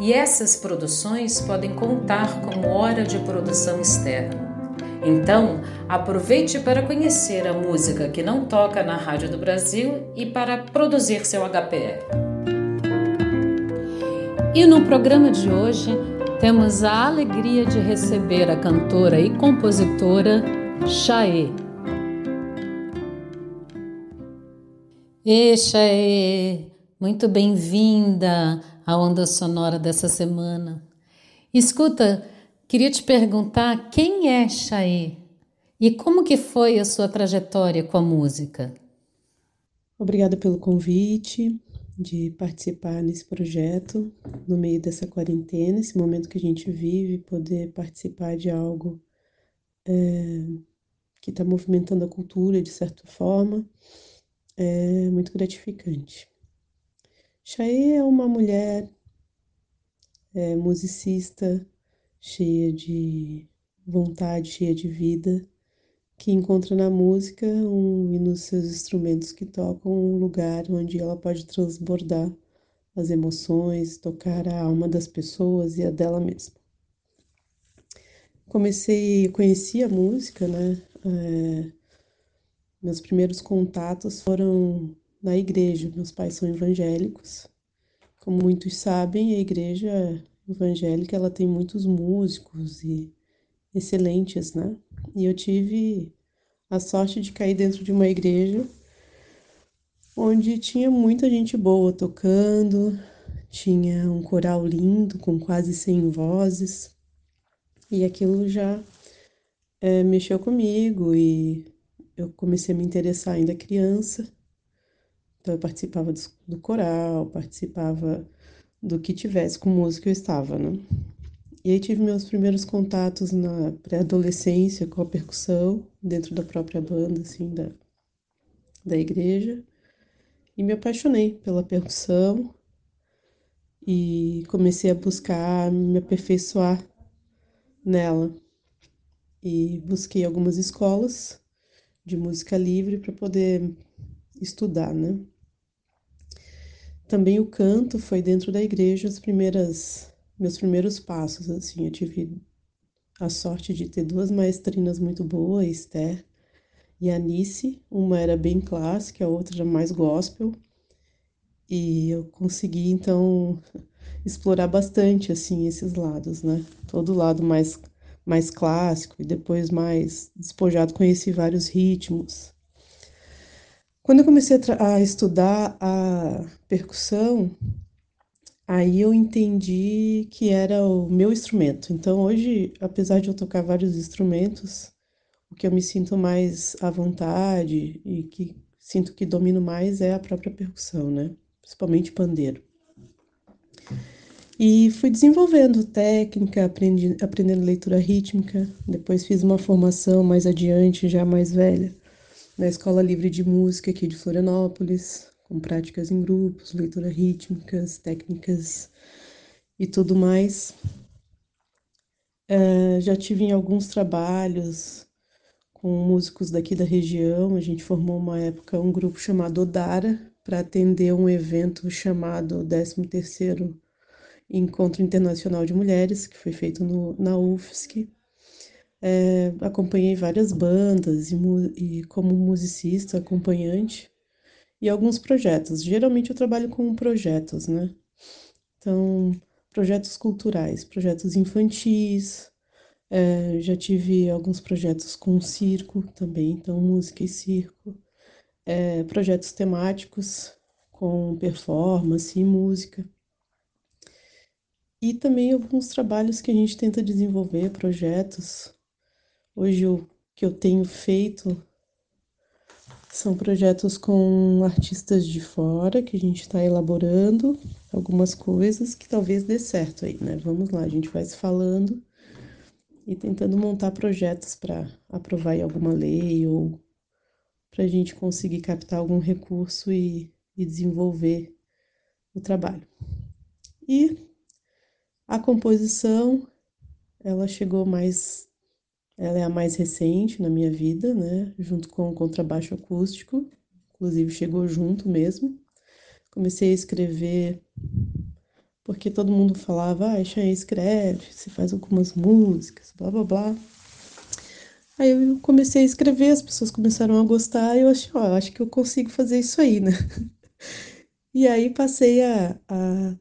e essas produções podem contar como hora de produção externa. Então, aproveite para conhecer a música que não toca na Rádio do Brasil e para produzir seu HPR. E no programa de hoje, temos a alegria de receber a cantora e compositora Chaê. E Chaê, muito bem-vinda à onda sonora dessa semana. Escuta, Queria te perguntar quem é Chaê e como que foi a sua trajetória com a música? Obrigada pelo convite de participar nesse projeto no meio dessa quarentena, esse momento que a gente vive, poder participar de algo é, que está movimentando a cultura de certa forma, é muito gratificante. Chaê é uma mulher é, musicista cheia de vontade, cheia de vida, que encontra na música um, e nos seus instrumentos que tocam um lugar onde ela pode transbordar as emoções, tocar a alma das pessoas e a dela mesma. Comecei, conheci a música, né? É, meus primeiros contatos foram na igreja. Meus pais são evangélicos. Como muitos sabem, a igreja evangélica ela tem muitos músicos e excelentes, né? E eu tive a sorte de cair dentro de uma igreja onde tinha muita gente boa tocando, tinha um coral lindo com quase 100 vozes e aquilo já é, mexeu comigo e eu comecei a me interessar ainda criança. Então eu participava do, do coral, participava do que tivesse com música eu estava, né? E aí tive meus primeiros contatos na pré-adolescência com a percussão, dentro da própria banda, assim, da, da igreja. E me apaixonei pela percussão e comecei a buscar me aperfeiçoar nela. E busquei algumas escolas de música livre para poder estudar, né? Também o canto foi dentro da igreja as primeiras meus primeiros passos assim. Eu tive a sorte de ter duas maestrinas muito boas, Esther e Anice. Uma era bem clássica, a outra era mais gospel. E eu consegui então explorar bastante assim esses lados, né? Todo lado mais mais clássico e depois mais despojado, conheci vários ritmos. Quando eu comecei a, a estudar a percussão, aí eu entendi que era o meu instrumento. Então hoje, apesar de eu tocar vários instrumentos, o que eu me sinto mais à vontade e que sinto que domino mais é a própria percussão, né? Principalmente pandeiro. E fui desenvolvendo técnica, aprendi, aprendendo leitura rítmica. Depois fiz uma formação mais adiante, já mais velha, na Escola Livre de Música aqui de Florianópolis, com práticas em grupos, leitura rítmicas, técnicas e tudo mais. Uh, já tive em alguns trabalhos com músicos daqui da região. A gente formou uma época um grupo chamado Odara para atender um evento chamado 13º Encontro Internacional de Mulheres, que foi feito no, na UFSC. É, acompanhei várias bandas e, e, como musicista acompanhante e alguns projetos. Geralmente eu trabalho com projetos, né? Então, projetos culturais, projetos infantis, é, já tive alguns projetos com circo também, então música e circo, é, projetos temáticos com performance e música. E também alguns trabalhos que a gente tenta desenvolver, projetos Hoje o que eu tenho feito são projetos com artistas de fora que a gente está elaborando algumas coisas que talvez dê certo aí, né? Vamos lá, a gente vai se falando e tentando montar projetos para aprovar em alguma lei ou para a gente conseguir captar algum recurso e, e desenvolver o trabalho. E a composição, ela chegou mais, ela é a mais recente na minha vida, né? Junto com o contrabaixo acústico, inclusive chegou junto mesmo. Comecei a escrever porque todo mundo falava, ah, Xan escreve, você faz algumas músicas, blá blá blá. Aí eu comecei a escrever, as pessoas começaram a gostar, e eu achei, ó, acho que eu consigo fazer isso aí, né? E aí passei a, a,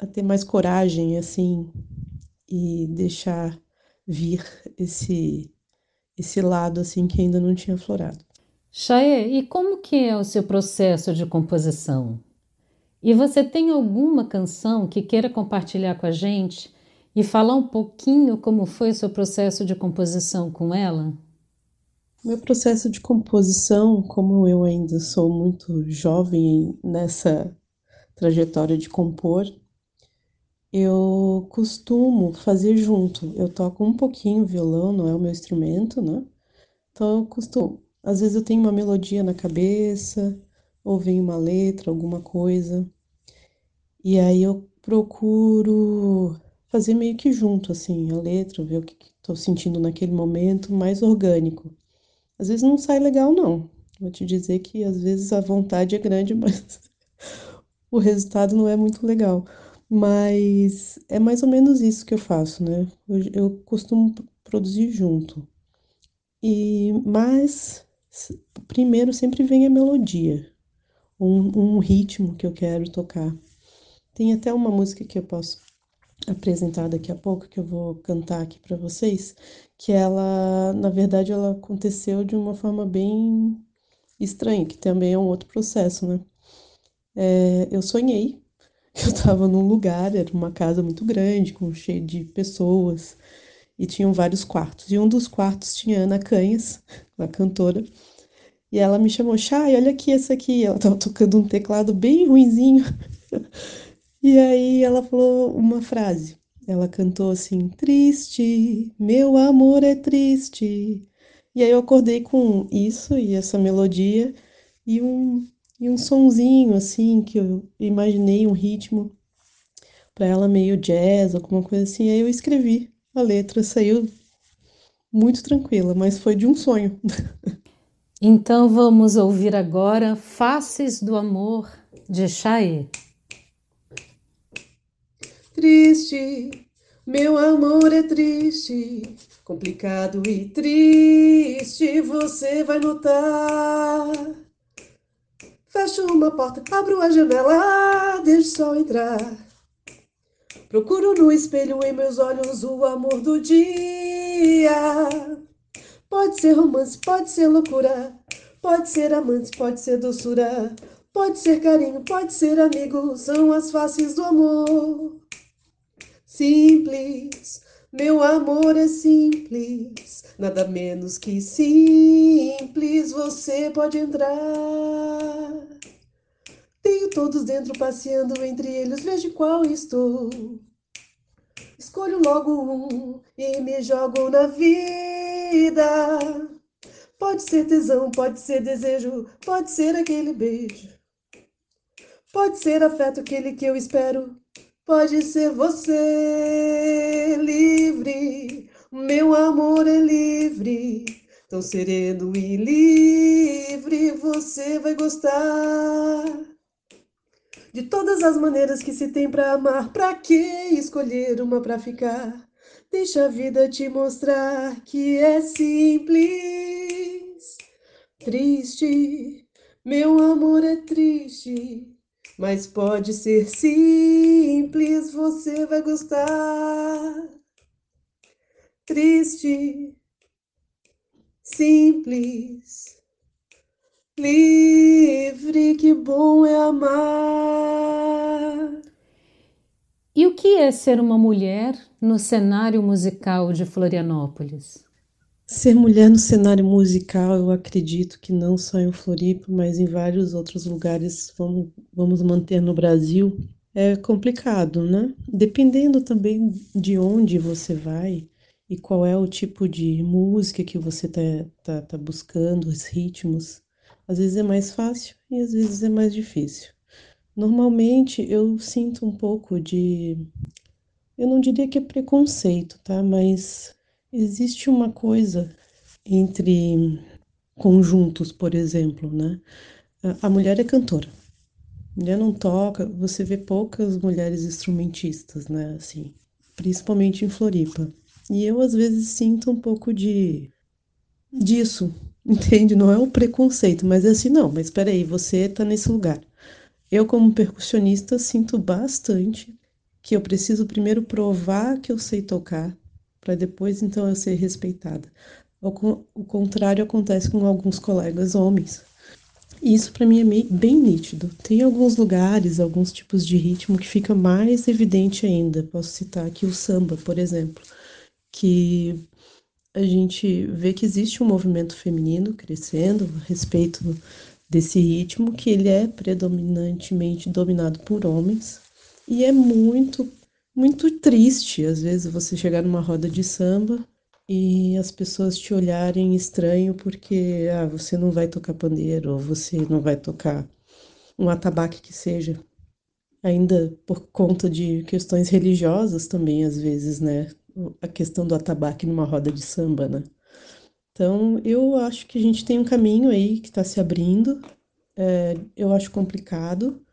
a ter mais coragem, assim, e deixar vir esse, esse lado, assim, que ainda não tinha florado. Chaê, e como que é o seu processo de composição? E você tem alguma canção que queira compartilhar com a gente e falar um pouquinho como foi o seu processo de composição com ela? Meu processo de composição, como eu ainda sou muito jovem nessa trajetória de compor, eu costumo fazer junto. Eu toco um pouquinho violão, não é o meu instrumento, né? Então eu costumo. Às vezes eu tenho uma melodia na cabeça, ou vem uma letra, alguma coisa. E aí eu procuro fazer meio que junto, assim, a letra, ver o que estou sentindo naquele momento, mais orgânico. Às vezes não sai legal, não. Vou te dizer que às vezes a vontade é grande, mas o resultado não é muito legal. Mas é mais ou menos isso que eu faço, né? Eu, eu costumo produzir junto. E mas primeiro sempre vem a melodia, um, um ritmo que eu quero tocar. Tem até uma música que eu posso apresentar daqui a pouco, que eu vou cantar aqui para vocês, que ela, na verdade, ela aconteceu de uma forma bem estranha, que também é um outro processo, né? É, eu sonhei eu estava num lugar, era uma casa muito grande, com cheio de pessoas, e tinham vários quartos. E um dos quartos tinha Ana Canhas, uma cantora, e ela me chamou, Chay, olha aqui essa aqui. Ela estava tocando um teclado bem ruinzinho. E aí ela falou uma frase. Ela cantou assim: Triste, meu amor é triste. E aí eu acordei com isso e essa melodia e um, e um sonzinho assim que eu imaginei um ritmo para ela meio jazz, alguma coisa assim. Aí eu escrevi a letra, saiu muito tranquila, mas foi de um sonho. Então vamos ouvir agora Faces do Amor de Chay triste, meu amor é triste, complicado e triste, você vai notar. Fecho uma porta, abro a janela, deixo o sol entrar. Procuro no espelho em meus olhos o amor do dia. Pode ser romance, pode ser loucura, pode ser amante, pode ser doçura, pode ser carinho, pode ser amigo, são as faces do amor simples. Meu amor é simples, nada menos que simples. Você pode entrar. Tenho todos dentro passeando entre eles, vejo qual estou. Escolho logo um e me jogo na vida. Pode ser tesão, pode ser desejo, pode ser aquele beijo. Pode ser afeto, aquele que eu espero. Pode ser você livre, meu amor é livre, tão sereno e livre, você vai gostar. De todas as maneiras que se tem para amar, para que escolher uma para ficar? Deixa a vida te mostrar que é simples. Triste, meu amor é triste mas pode ser simples, você vai gostar. Triste, simples, livre, que bom é amar. E o que é ser uma mulher no cenário musical de Florianópolis? Ser mulher no cenário musical, eu acredito que não só em Floripa, mas em vários outros lugares, vamos, vamos manter no Brasil, é complicado, né? Dependendo também de onde você vai e qual é o tipo de música que você tá, tá, tá buscando, os ritmos, às vezes é mais fácil e às vezes é mais difícil. Normalmente eu sinto um pouco de. Eu não diria que é preconceito, tá? Mas existe uma coisa entre conjuntos, por exemplo, né? A mulher é cantora. A mulher não toca, você vê poucas mulheres instrumentistas, né? Assim, principalmente em Floripa. E eu às vezes sinto um pouco de disso, entende? Não é um preconceito, mas é assim, não, mas espera aí, você tá nesse lugar. Eu, como percussionista, sinto bastante que eu preciso primeiro provar que eu sei tocar, para depois então eu ser respeitada. O contrário acontece com alguns colegas homens. Isso para mim é bem nítido. Tem alguns lugares, alguns tipos de ritmo que fica mais evidente ainda. Posso citar aqui o samba, por exemplo, que a gente vê que existe um movimento feminino crescendo a respeito desse ritmo, que ele é predominantemente dominado por homens e é muito, muito triste às vezes você chegar numa roda de samba e as pessoas te olharem estranho porque ah, você não vai tocar pandeiro ou você não vai tocar um atabaque que seja. Ainda por conta de questões religiosas também, às vezes, né? A questão do atabaque numa roda de samba, né? Então, eu acho que a gente tem um caminho aí que está se abrindo. É, eu acho complicado.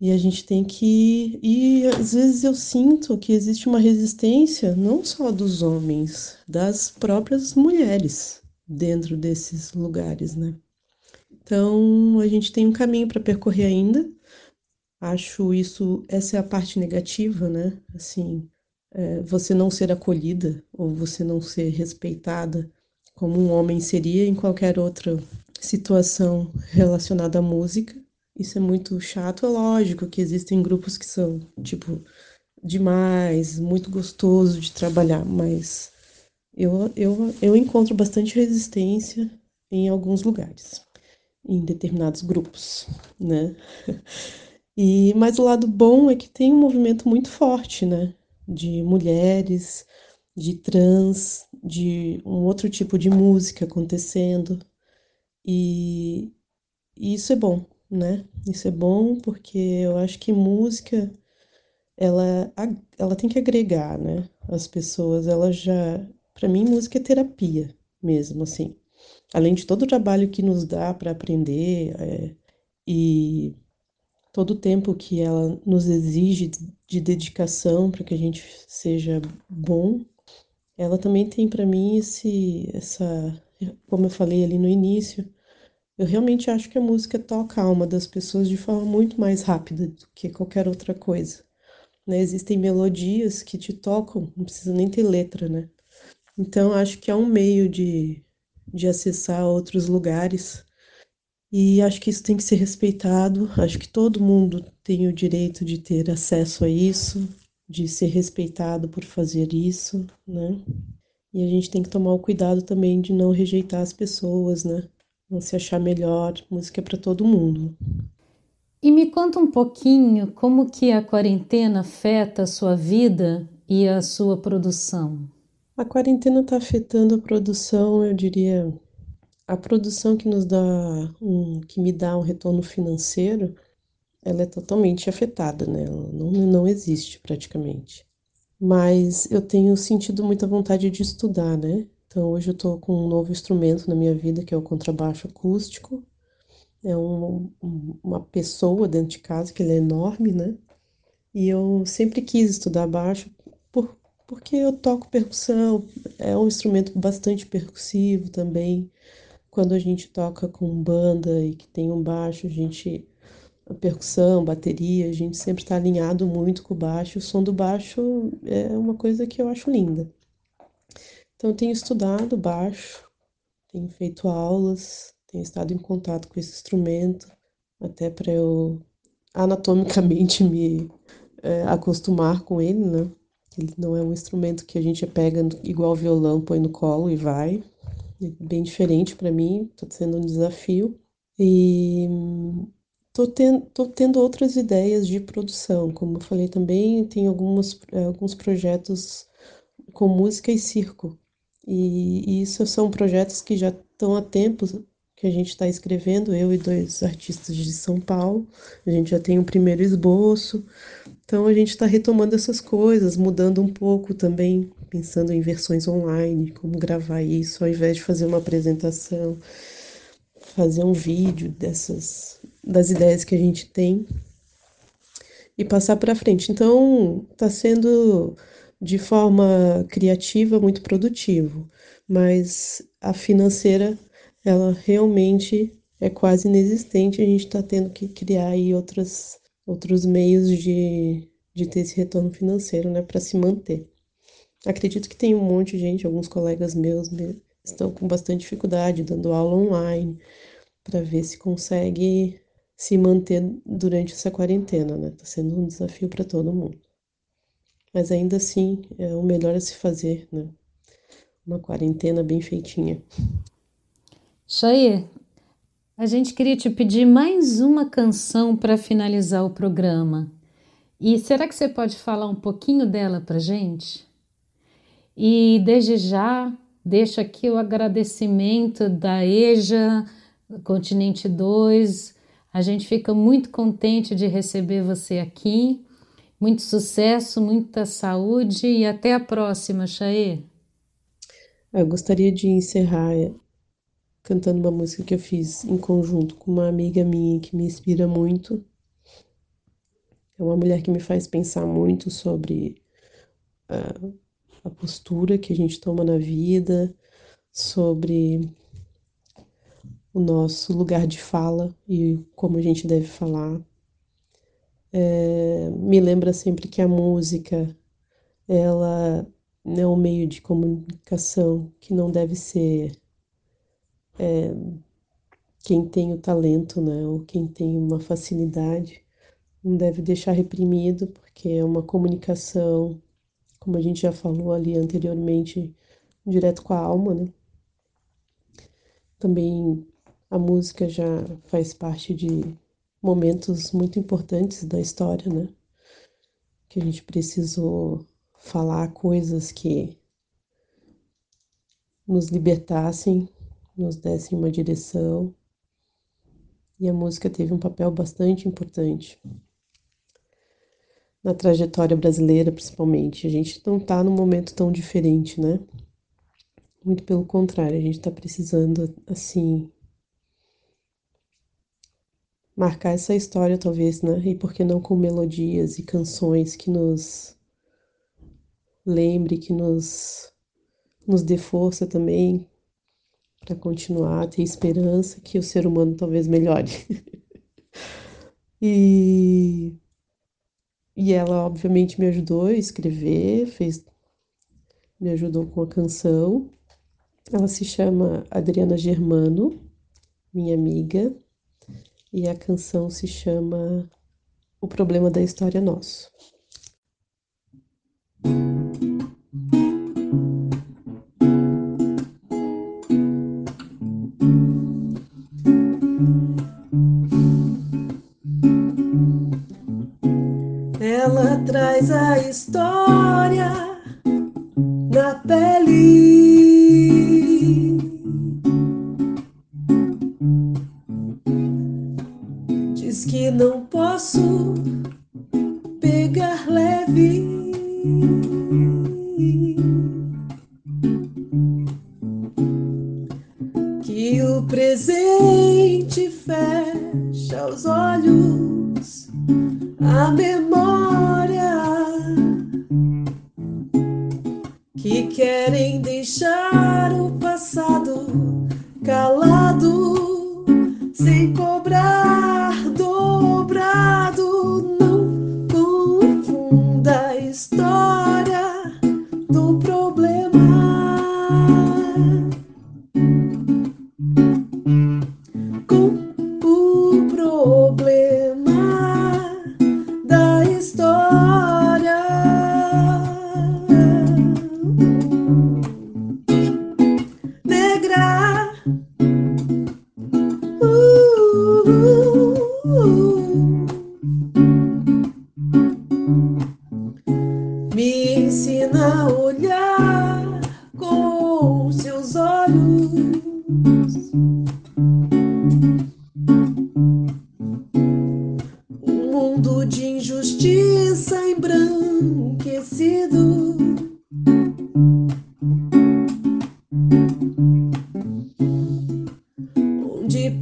E a gente tem que. E às vezes eu sinto que existe uma resistência, não só dos homens, das próprias mulheres dentro desses lugares, né? Então, a gente tem um caminho para percorrer ainda. Acho isso, essa é a parte negativa, né? Assim, é, você não ser acolhida ou você não ser respeitada como um homem seria em qualquer outra situação relacionada à música. Isso é muito chato, é lógico que existem grupos que são, tipo, demais, muito gostoso de trabalhar, mas eu, eu, eu encontro bastante resistência em alguns lugares, em determinados grupos, né? E, mas o lado bom é que tem um movimento muito forte, né? de mulheres, de trans, de um outro tipo de música acontecendo. E, e isso é bom, né? Isso é bom porque eu acho que música ela, ela tem que agregar, né? As pessoas, ela já. Para mim, música é terapia mesmo, assim. Além de todo o trabalho que nos dá para aprender é, e todo o tempo que ela nos exige de dedicação para que a gente seja bom, ela também tem para mim esse essa, como eu falei ali no início, eu realmente acho que a música toca a alma das pessoas de forma muito mais rápida do que qualquer outra coisa. Né? Existem melodias que te tocam, não precisa nem ter letra, né? Então acho que é um meio de, de acessar outros lugares e acho que isso tem que ser respeitado. Acho que todo mundo tem o direito de ter acesso a isso, de ser respeitado por fazer isso, né? E a gente tem que tomar o cuidado também de não rejeitar as pessoas, né? Se achar melhor. Música é para todo mundo. E me conta um pouquinho como que a quarentena afeta a sua vida e a sua produção. A quarentena está afetando a produção, eu diria, a produção que nos dá um, que me dá um retorno financeiro, ela é totalmente afetada, né? Ela não, não existe praticamente. Mas eu tenho sentido muita vontade de estudar, né? Então hoje eu estou com um novo instrumento na minha vida que é o contrabaixo acústico. É um, um, uma pessoa dentro de casa que ele é enorme, né? E eu sempre quis estudar baixo por, porque eu toco percussão, é um instrumento bastante percussivo também quando a gente toca com banda e que tem um baixo, a gente a percussão, bateria, a gente sempre está alinhado muito com o baixo. O som do baixo é uma coisa que eu acho linda. Então, eu tenho estudado baixo, tenho feito aulas, tenho estado em contato com esse instrumento, até para eu anatomicamente me é, acostumar com ele, né? Ele não é um instrumento que a gente pega igual violão, põe no colo e vai bem diferente para mim, está sendo um desafio. E Tô tendo, tô tendo outras ideias de produção, como eu falei também, tem algumas, eh, alguns projetos com música e circo. E, e isso são projetos que já estão há tempos que a gente está escrevendo, eu e dois artistas de São Paulo. A gente já tem um primeiro esboço. Então a gente está retomando essas coisas, mudando um pouco também, pensando em versões online, como gravar isso, ao invés de fazer uma apresentação, fazer um vídeo dessas das ideias que a gente tem e passar para frente. Então está sendo de forma criativa muito produtivo, mas a financeira ela realmente é quase inexistente. A gente está tendo que criar aí outras, outros meios de, de ter esse retorno financeiro, né, para se manter. Acredito que tem um monte de gente, alguns colegas meus estão com bastante dificuldade dando aula online para ver se consegue se manter durante essa quarentena, né? Tá sendo um desafio para todo mundo. Mas ainda assim, é o melhor a se fazer, né? Uma quarentena bem feitinha. Chair, a gente queria te pedir mais uma canção para finalizar o programa. E será que você pode falar um pouquinho dela para gente? E desde já, deixo aqui o agradecimento da EJA, Continente 2. A gente fica muito contente de receber você aqui. Muito sucesso, muita saúde e até a próxima, Chaê. Eu gostaria de encerrar cantando uma música que eu fiz em conjunto com uma amiga minha que me inspira muito. É uma mulher que me faz pensar muito sobre a, a postura que a gente toma na vida, sobre o nosso lugar de fala e como a gente deve falar. É, me lembra sempre que a música ela é um meio de comunicação que não deve ser é, quem tem o talento, né, ou quem tem uma facilidade, não deve deixar reprimido, porque é uma comunicação, como a gente já falou ali anteriormente, direto com a alma, né? Também a música já faz parte de momentos muito importantes da história, né? Que a gente precisou falar coisas que nos libertassem nos dessem uma direção. E a música teve um papel bastante importante na trajetória brasileira, principalmente. A gente não está num momento tão diferente, né? Muito pelo contrário, a gente está precisando, assim, marcar essa história, talvez, né? E por que não com melodias e canções que nos lembre, que nos, nos dê força também, para continuar ter esperança que o ser humano talvez melhore. e, e ela, obviamente, me ajudou a escrever, fez, me ajudou com a canção. Ela se chama Adriana Germano, minha amiga, e a canção se chama O Problema da História Nosso. traz a história pegar leve.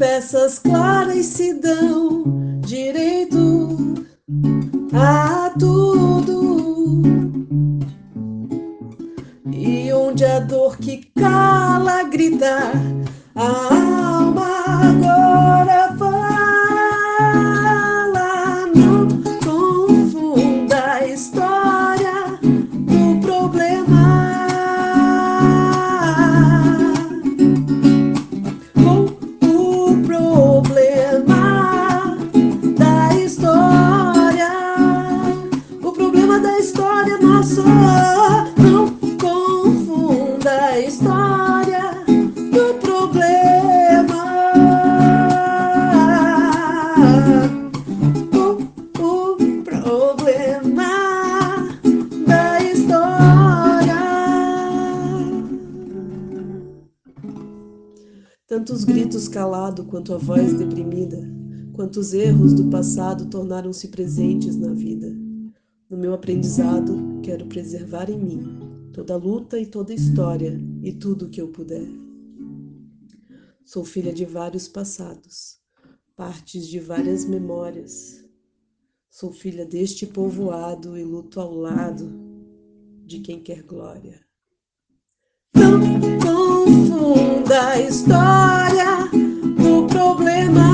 Peças claras se dão direito a a história do problema. Com o problema da história. Tantos gritos calados quanto a voz deprimida, quantos erros do passado tornaram-se presentes na vida. No meu aprendizado, quero preservar em mim toda luta e toda história e tudo que eu puder. Sou filha de vários passados, partes de várias memórias. Sou filha deste povoado e luto ao lado de quem quer glória. Não confunda a história do problema